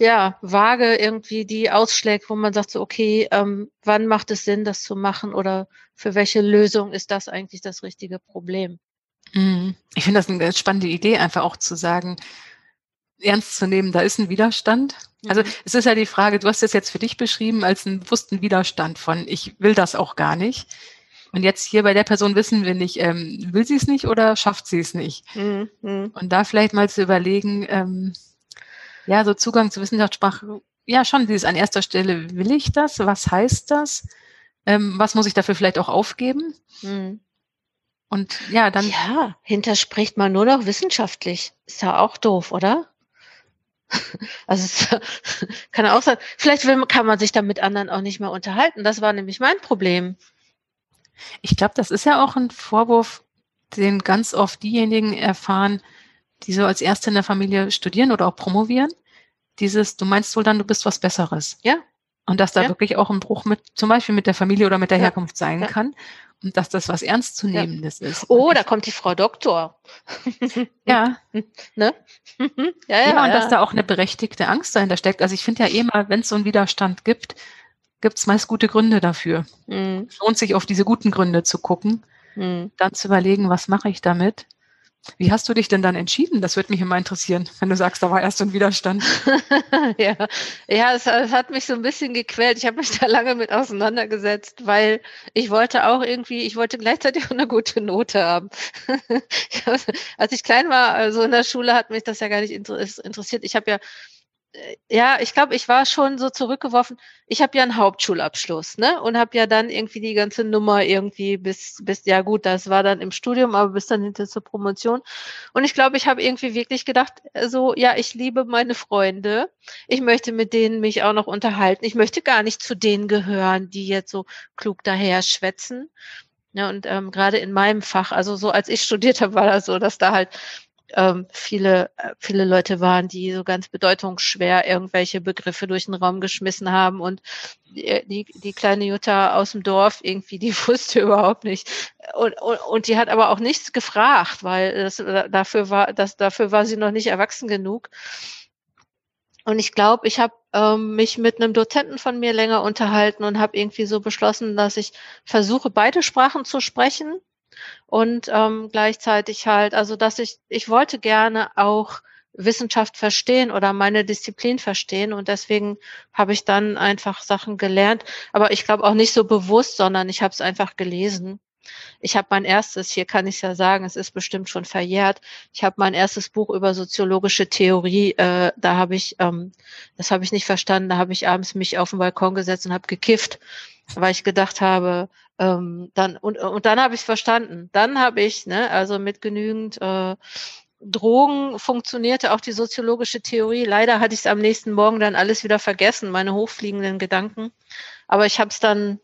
ja, vage irgendwie die ausschlägt, wo man sagt so, okay, ähm, wann macht es Sinn, das zu machen oder für welche Lösung ist das eigentlich das richtige Problem? Mhm. Ich finde das eine ganz spannende Idee, einfach auch zu sagen, ernst zu nehmen, da ist ein Widerstand. Also mhm. es ist ja die Frage, du hast es jetzt für dich beschrieben als einen bewussten Widerstand von, ich will das auch gar nicht. Und jetzt hier bei der Person wissen wir nicht, ähm, will sie es nicht oder schafft sie es nicht? Mhm. Und da vielleicht mal zu überlegen, ähm, ja, so Zugang zu Wissenschaftssprache, ja, schon dieses an erster Stelle, will ich das? Was heißt das? Ähm, was muss ich dafür vielleicht auch aufgeben? Mhm. Und ja, dann. Ja, hinterspricht man nur noch wissenschaftlich. Ist ja auch doof, oder? Also es kann auch sein, vielleicht will, kann man sich dann mit anderen auch nicht mehr unterhalten. Das war nämlich mein Problem. Ich glaube, das ist ja auch ein Vorwurf, den ganz oft diejenigen erfahren, die so als Erste in der Familie studieren oder auch promovieren, dieses, du meinst wohl dann, du bist was Besseres. Ja. Und dass da ja. wirklich auch ein Bruch mit, zum Beispiel mit der Familie oder mit der ja. Herkunft sein ja. kann. Und dass das was Ernstzunehmendes ist. Oh, da kommt die Frau Doktor. ja. ne? ja, ja, und dass da auch eine berechtigte Angst dahinter steckt. Also ich finde ja eh mal, wenn es so einen Widerstand gibt, gibt es meist gute Gründe dafür. Mhm. Es lohnt sich auf diese guten Gründe zu gucken, mhm. dann zu überlegen, was mache ich damit wie hast du dich denn dann entschieden? Das würde mich immer interessieren, wenn du sagst, da war erst ein Widerstand. ja, ja es, es, hat mich so ein bisschen gequält. Ich habe mich da lange mit auseinandergesetzt, weil ich wollte auch irgendwie, ich wollte gleichzeitig auch eine gute Note haben. Als ich klein war, also in der Schule, hat mich das ja gar nicht interessiert. Ich habe ja ja, ich glaube, ich war schon so zurückgeworfen. Ich habe ja einen Hauptschulabschluss, ne? Und habe ja dann irgendwie die ganze Nummer irgendwie bis bis ja gut, das war dann im Studium, aber bis dann hinter zur Promotion. Und ich glaube, ich habe irgendwie wirklich gedacht, äh, so ja, ich liebe meine Freunde. Ich möchte mit denen mich auch noch unterhalten. Ich möchte gar nicht zu denen gehören, die jetzt so klug daher schwätzen. Ja, und ähm, gerade in meinem Fach, also so als ich studiert habe, war das so, dass da halt ähm, viele, äh, viele Leute waren, die so ganz bedeutungsschwer irgendwelche Begriffe durch den Raum geschmissen haben und die, die, kleine Jutta aus dem Dorf irgendwie, die wusste überhaupt nicht. Und, und, und die hat aber auch nichts gefragt, weil das, dafür war, das, dafür war sie noch nicht erwachsen genug. Und ich glaube, ich habe ähm, mich mit einem Dozenten von mir länger unterhalten und habe irgendwie so beschlossen, dass ich versuche, beide Sprachen zu sprechen und ähm, gleichzeitig halt, also dass ich, ich wollte gerne auch Wissenschaft verstehen oder meine Disziplin verstehen und deswegen habe ich dann einfach Sachen gelernt, aber ich glaube auch nicht so bewusst, sondern ich habe es einfach gelesen Ich habe mein erstes, hier kann ich ja sagen, es ist bestimmt schon verjährt. Ich habe mein erstes Buch über soziologische Theorie, äh, da habe ich, ähm, das habe ich nicht verstanden, da habe ich abends mich auf den Balkon gesetzt und habe gekifft, weil ich gedacht habe, ähm, dann und, und dann habe ich verstanden. Dann habe ich, ne, also mit genügend äh, Drogen funktionierte auch die soziologische Theorie. Leider hatte ich es am nächsten Morgen dann alles wieder vergessen, meine hochfliegenden Gedanken. Aber ich habe es dann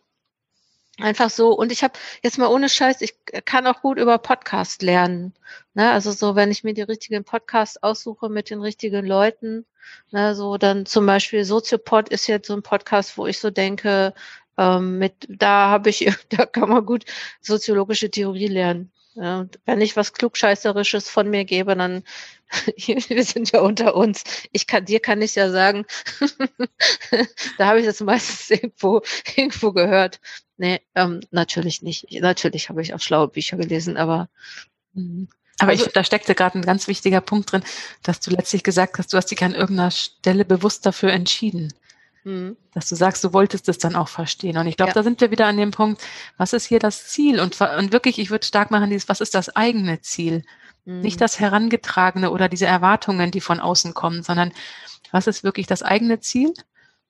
einfach so und ich habe jetzt mal ohne Scheiß, ich kann auch gut über Podcast lernen. Ne? Also so, wenn ich mir die richtigen Podcasts aussuche mit den richtigen Leuten, ne? so dann zum Beispiel Soziopod ist jetzt so ein Podcast, wo ich so denke, ähm, mit da habe ich, da kann man gut soziologische Theorie lernen. Ja, und wenn ich was Klugscheißerisches von mir gebe, dann, wir sind ja unter uns. Ich kann, dir kann ich ja sagen, da habe ich das meistens irgendwo, irgendwo gehört. Nee, ähm, natürlich nicht. Natürlich habe ich auch schlaue Bücher gelesen, aber. Mh. Aber also, ich, da steckte gerade ein ganz wichtiger Punkt drin, dass du letztlich gesagt hast, du hast dich an irgendeiner Stelle bewusst dafür entschieden. Mhm. Dass du sagst, du wolltest es dann auch verstehen. Und ich glaube, ja. da sind wir wieder an dem Punkt, was ist hier das Ziel? Und, und wirklich, ich würde stark machen, dieses, was ist das eigene Ziel? Mhm. Nicht das Herangetragene oder diese Erwartungen, die von außen kommen, sondern was ist wirklich das eigene Ziel?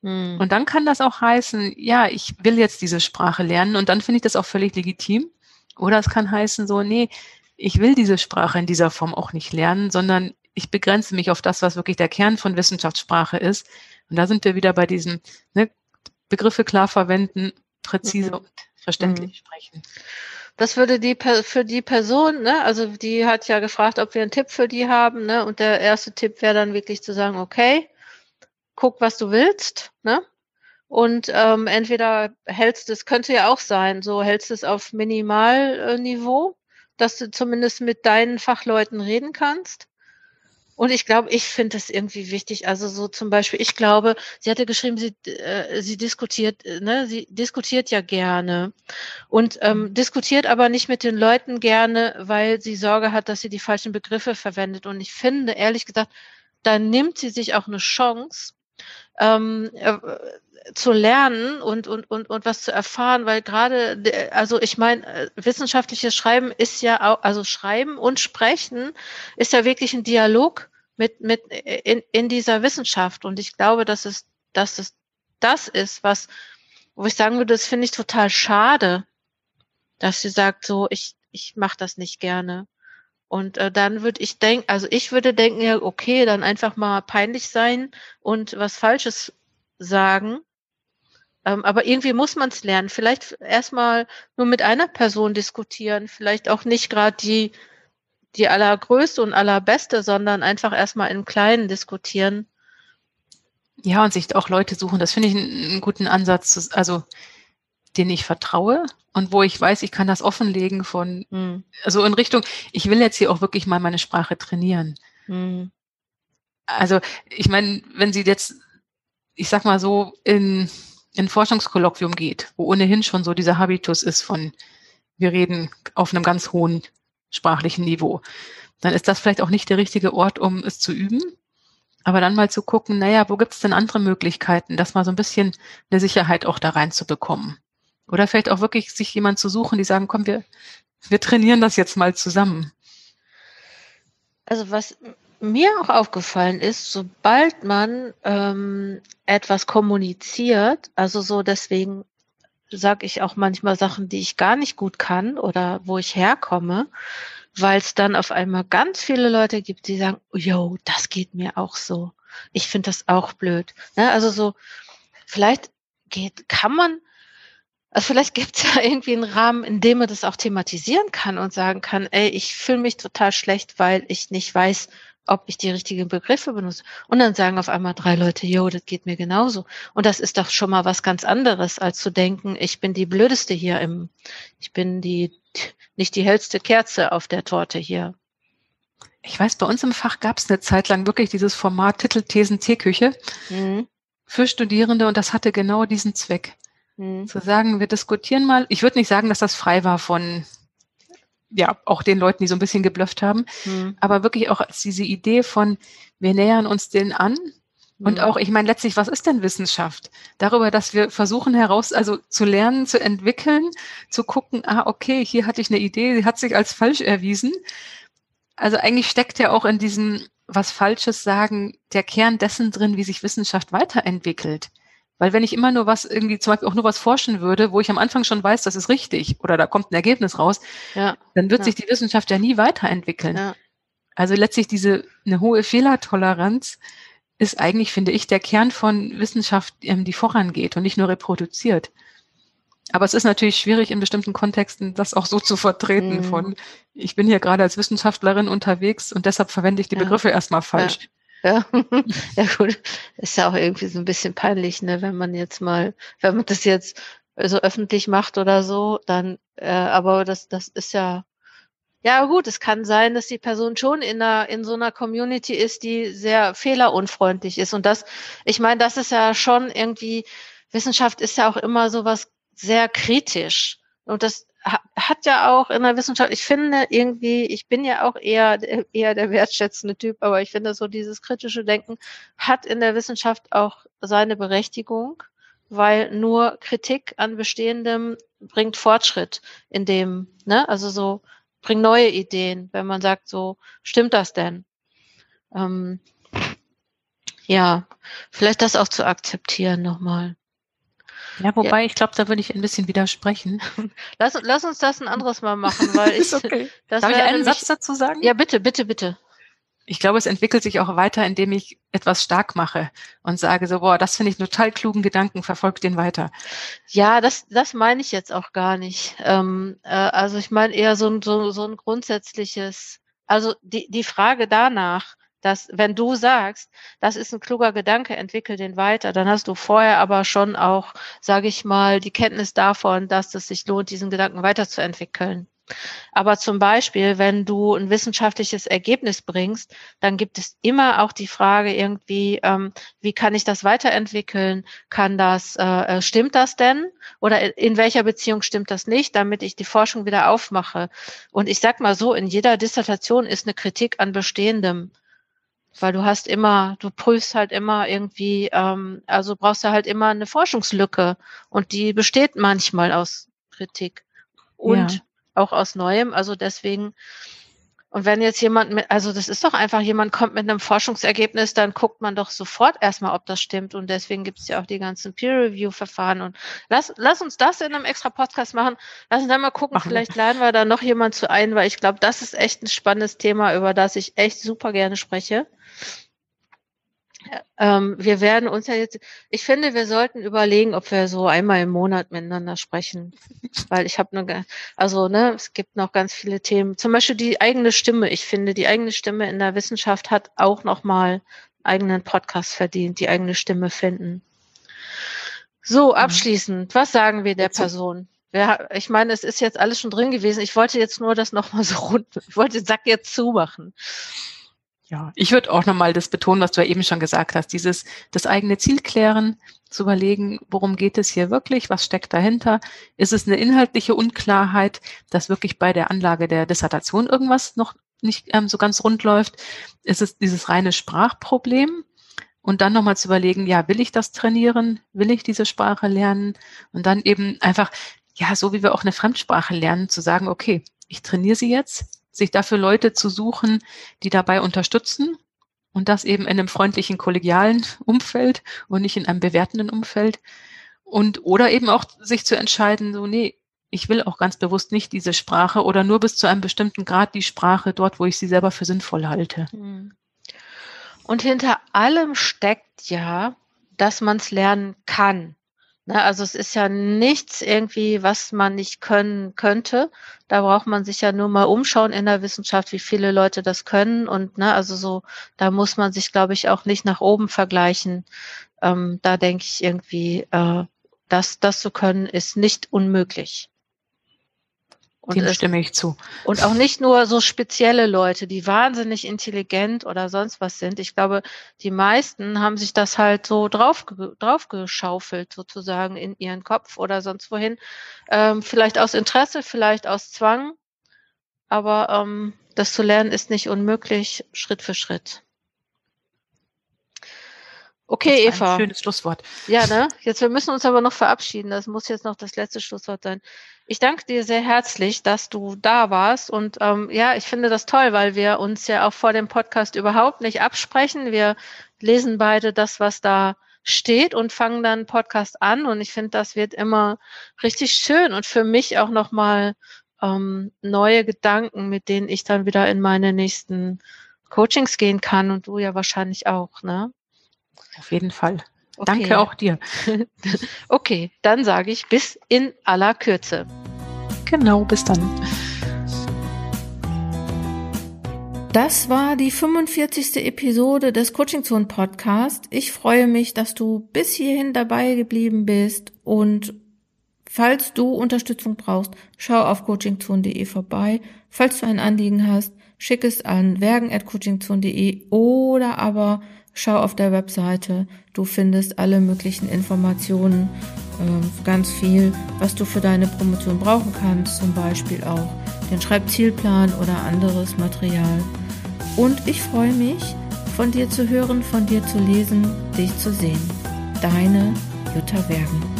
Mhm. Und dann kann das auch heißen, ja, ich will jetzt diese Sprache lernen und dann finde ich das auch völlig legitim. Oder es kann heißen so, nee, ich will diese Sprache in dieser Form auch nicht lernen, sondern ich begrenze mich auf das, was wirklich der Kern von Wissenschaftssprache ist und da sind wir wieder bei diesen ne, Begriffe klar verwenden, präzise mhm. und verständlich mhm. sprechen. Das würde die für die Person, ne, also die hat ja gefragt, ob wir einen Tipp für die haben, ne, und der erste Tipp wäre dann wirklich zu sagen, okay, guck, was du willst, ne, und ähm, entweder hältst es, könnte ja auch sein, so hältst es auf Minimalniveau, dass du zumindest mit deinen Fachleuten reden kannst. Und ich glaube, ich finde es irgendwie wichtig. Also so zum Beispiel, ich glaube, sie hatte geschrieben, sie, äh, sie diskutiert, äh, ne, sie diskutiert ja gerne und ähm, diskutiert aber nicht mit den Leuten gerne, weil sie Sorge hat, dass sie die falschen Begriffe verwendet. Und ich finde, ehrlich gesagt, da nimmt sie sich auch eine Chance, ähm, äh, zu lernen und, und, und, und was zu erfahren, weil gerade, also ich meine, äh, wissenschaftliches Schreiben ist ja auch, also Schreiben und Sprechen ist ja wirklich ein Dialog mit, mit in, in dieser Wissenschaft. Und ich glaube, dass es, dass es das ist, was, wo ich sagen würde, das finde ich total schade, dass sie sagt, so, ich, ich mache das nicht gerne. Und äh, dann würde ich denken, also ich würde denken, ja, okay, dann einfach mal peinlich sein und was Falsches sagen ähm, aber irgendwie muss man es lernen. Vielleicht erstmal nur mit einer Person diskutieren, vielleicht auch nicht gerade die, die allergrößte und allerbeste, sondern einfach erstmal im Kleinen diskutieren. Ja, und sich auch Leute suchen, das finde ich einen, einen guten Ansatz, also den ich vertraue und wo ich weiß, ich kann das offenlegen von, hm. also in Richtung, ich will jetzt hier auch wirklich mal meine Sprache trainieren. Hm. Also ich meine, wenn Sie jetzt, ich sag mal so, in in Forschungskolloquium geht, wo ohnehin schon so dieser Habitus ist von, wir reden auf einem ganz hohen sprachlichen Niveau, dann ist das vielleicht auch nicht der richtige Ort, um es zu üben. Aber dann mal zu gucken, naja, wo gibt es denn andere Möglichkeiten, das mal so ein bisschen eine Sicherheit auch da reinzubekommen. Oder vielleicht auch wirklich sich jemand zu suchen, die sagen, komm, wir, wir trainieren das jetzt mal zusammen. Also was mir auch aufgefallen ist, sobald man ähm, etwas kommuniziert, also so deswegen sage ich auch manchmal Sachen, die ich gar nicht gut kann oder wo ich herkomme, weil es dann auf einmal ganz viele Leute gibt, die sagen, yo, das geht mir auch so. Ich finde das auch blöd. Ne? Also so, vielleicht geht, kann man, also vielleicht gibt es ja irgendwie einen Rahmen, in dem man das auch thematisieren kann und sagen kann, ey, ich fühle mich total schlecht, weil ich nicht weiß, ob ich die richtigen Begriffe benutze. Und dann sagen auf einmal drei Leute, jo, das geht mir genauso. Und das ist doch schon mal was ganz anderes, als zu denken, ich bin die blödeste hier im, ich bin die, nicht die hellste Kerze auf der Torte hier. Ich weiß, bei uns im Fach gab es eine Zeit lang wirklich dieses Format Titel, Thesen, Teeküche mhm. für Studierende und das hatte genau diesen Zweck. Mhm. Zu sagen, wir diskutieren mal. Ich würde nicht sagen, dass das frei war von ja, auch den Leuten, die so ein bisschen geblufft haben, mhm. aber wirklich auch als diese Idee von, wir nähern uns denen an Und auch, ich meine, letztlich, was ist denn Wissenschaft? Darüber, dass wir versuchen heraus, also zu lernen, zu entwickeln, zu gucken, ah, okay, hier hatte ich eine Idee, die hat sich als falsch erwiesen. Also eigentlich steckt ja auch in diesem was Falsches sagen der Kern dessen drin, wie sich Wissenschaft weiterentwickelt. Weil wenn ich immer nur was irgendwie zum Beispiel auch nur was forschen würde, wo ich am Anfang schon weiß, das ist richtig oder da kommt ein Ergebnis raus, ja, dann wird ja. sich die Wissenschaft ja nie weiterentwickeln. Ja. Also letztlich diese eine hohe Fehlertoleranz ist eigentlich, finde ich, der Kern von Wissenschaft, ähm, die vorangeht und nicht nur reproduziert. Aber es ist natürlich schwierig in bestimmten Kontexten, das auch so zu vertreten mhm. von, ich bin hier gerade als Wissenschaftlerin unterwegs und deshalb verwende ich die Begriffe erstmal falsch. Ja. ja, gut. Ist ja auch irgendwie so ein bisschen peinlich, ne, wenn man jetzt mal, wenn man das jetzt so öffentlich macht oder so, dann, äh, aber das, das ist ja, ja gut, es kann sein, dass die Person schon in einer, in so einer Community ist, die sehr fehlerunfreundlich ist. Und das, ich meine, das ist ja schon irgendwie, Wissenschaft ist ja auch immer so was sehr kritisch. Und das hat ja auch in der Wissenschaft, ich finde irgendwie, ich bin ja auch eher, eher der wertschätzende Typ, aber ich finde so dieses kritische Denken hat in der Wissenschaft auch seine Berechtigung, weil nur Kritik an Bestehendem bringt Fortschritt in dem, ne, also so bringt neue Ideen, wenn man sagt, so stimmt das denn? Ähm, ja, vielleicht das auch zu akzeptieren nochmal. Ja, wobei ja. ich glaube, da würde ich ein bisschen widersprechen. Lass, lass uns das ein anderes Mal machen, weil ich. okay. das Darf ich einen Satz dazu sagen? Ja, bitte, bitte, bitte. Ich glaube, es entwickelt sich auch weiter, indem ich etwas stark mache und sage so, boah, das finde ich einen total klugen Gedanken, verfolgt den weiter. Ja, das, das meine ich jetzt auch gar nicht. Ähm, äh, also ich meine eher so ein, so, so ein grundsätzliches, also die, die Frage danach, dass wenn du sagst, das ist ein kluger Gedanke, entwickel den weiter, dann hast du vorher aber schon auch, sage ich mal, die Kenntnis davon, dass es sich lohnt, diesen Gedanken weiterzuentwickeln. Aber zum Beispiel, wenn du ein wissenschaftliches Ergebnis bringst, dann gibt es immer auch die Frage irgendwie, ähm, wie kann ich das weiterentwickeln? Kann das, äh, äh stimmt das denn? Oder in welcher Beziehung stimmt das nicht, damit ich die Forschung wieder aufmache? Und ich sag mal so, in jeder Dissertation ist eine Kritik an Bestehendem weil du hast immer, du prüfst halt immer irgendwie, ähm, also brauchst du halt immer eine Forschungslücke und die besteht manchmal aus Kritik und ja. auch aus Neuem. Also deswegen, und wenn jetzt jemand mit, also das ist doch einfach, jemand kommt mit einem Forschungsergebnis, dann guckt man doch sofort erstmal, ob das stimmt. Und deswegen gibt es ja auch die ganzen Peer-Review-Verfahren. Und lass, lass uns das in einem extra Podcast machen. Lass uns dann mal gucken, Machen vielleicht laden wir da noch jemand zu ein, weil ich glaube, das ist echt ein spannendes Thema, über das ich echt super gerne spreche. Ähm, wir werden uns ja jetzt, ich finde, wir sollten überlegen, ob wir so einmal im Monat miteinander sprechen. Weil ich habe nur, also ne, es gibt noch ganz viele Themen. Zum Beispiel die eigene Stimme. Ich finde, die eigene Stimme in der Wissenschaft hat auch nochmal eigenen Podcast verdient, die eigene Stimme finden. So, mhm. abschließend, was sagen wir der Person? ich meine, es ist jetzt alles schon drin gewesen. Ich wollte jetzt nur das nochmal so rund, ich wollte den Sack jetzt zumachen. Ja, ich würde auch nochmal das betonen, was du ja eben schon gesagt hast, dieses das eigene Ziel klären, zu überlegen, worum geht es hier wirklich, was steckt dahinter? Ist es eine inhaltliche Unklarheit, dass wirklich bei der Anlage der Dissertation irgendwas noch nicht ähm, so ganz rund läuft? Ist es dieses reine Sprachproblem? Und dann nochmal zu überlegen, ja, will ich das trainieren? Will ich diese Sprache lernen? Und dann eben einfach, ja, so wie wir auch eine Fremdsprache lernen, zu sagen, okay, ich trainiere sie jetzt, sich dafür Leute zu suchen, die dabei unterstützen und das eben in einem freundlichen, kollegialen Umfeld und nicht in einem bewertenden Umfeld. Und oder eben auch sich zu entscheiden, so, nee, ich will auch ganz bewusst nicht diese Sprache oder nur bis zu einem bestimmten Grad die Sprache dort, wo ich sie selber für sinnvoll halte. Hm. Und hinter allem steckt ja, dass man es lernen kann. Ne, also es ist ja nichts irgendwie, was man nicht können könnte. Da braucht man sich ja nur mal umschauen in der Wissenschaft, wie viele Leute das können. Und ne, also so, da muss man sich, glaube ich, auch nicht nach oben vergleichen. Ähm, da denke ich irgendwie, äh, das, das zu können, ist nicht unmöglich. Und Dem stimme ich zu. Und auch nicht nur so spezielle Leute, die wahnsinnig intelligent oder sonst was sind. Ich glaube, die meisten haben sich das halt so drauf, draufgeschaufelt sozusagen in ihren Kopf oder sonst wohin. Ähm, vielleicht aus Interesse, vielleicht aus Zwang. Aber ähm, das zu lernen ist nicht unmöglich, Schritt für Schritt. Okay, Eva. Ein schönes Schlusswort. Ja, ne? Jetzt, wir müssen uns aber noch verabschieden. Das muss jetzt noch das letzte Schlusswort sein. Ich danke dir sehr herzlich, dass du da warst. Und ähm, ja, ich finde das toll, weil wir uns ja auch vor dem Podcast überhaupt nicht absprechen. Wir lesen beide das, was da steht und fangen dann Podcast an. Und ich finde, das wird immer richtig schön und für mich auch nochmal ähm, neue Gedanken, mit denen ich dann wieder in meine nächsten Coachings gehen kann und du ja wahrscheinlich auch, ne? Auf jeden Fall. Okay. Danke auch dir. okay, dann sage ich bis in aller Kürze. Genau, bis dann. Das war die 45. Episode des Coaching Zone Podcast. Ich freue mich, dass du bis hierhin dabei geblieben bist und falls du Unterstützung brauchst, schau auf coachingzone.de vorbei. Falls du ein Anliegen hast, schick es an wergen@coachingzone.de oder aber schau auf der Webseite. Du findest alle möglichen Informationen, äh, ganz viel, was du für deine Promotion brauchen kannst, zum Beispiel auch den Schreibzielplan oder anderes Material. Und ich freue mich, von dir zu hören, von dir zu lesen, dich zu sehen. Deine Jutta Wergen.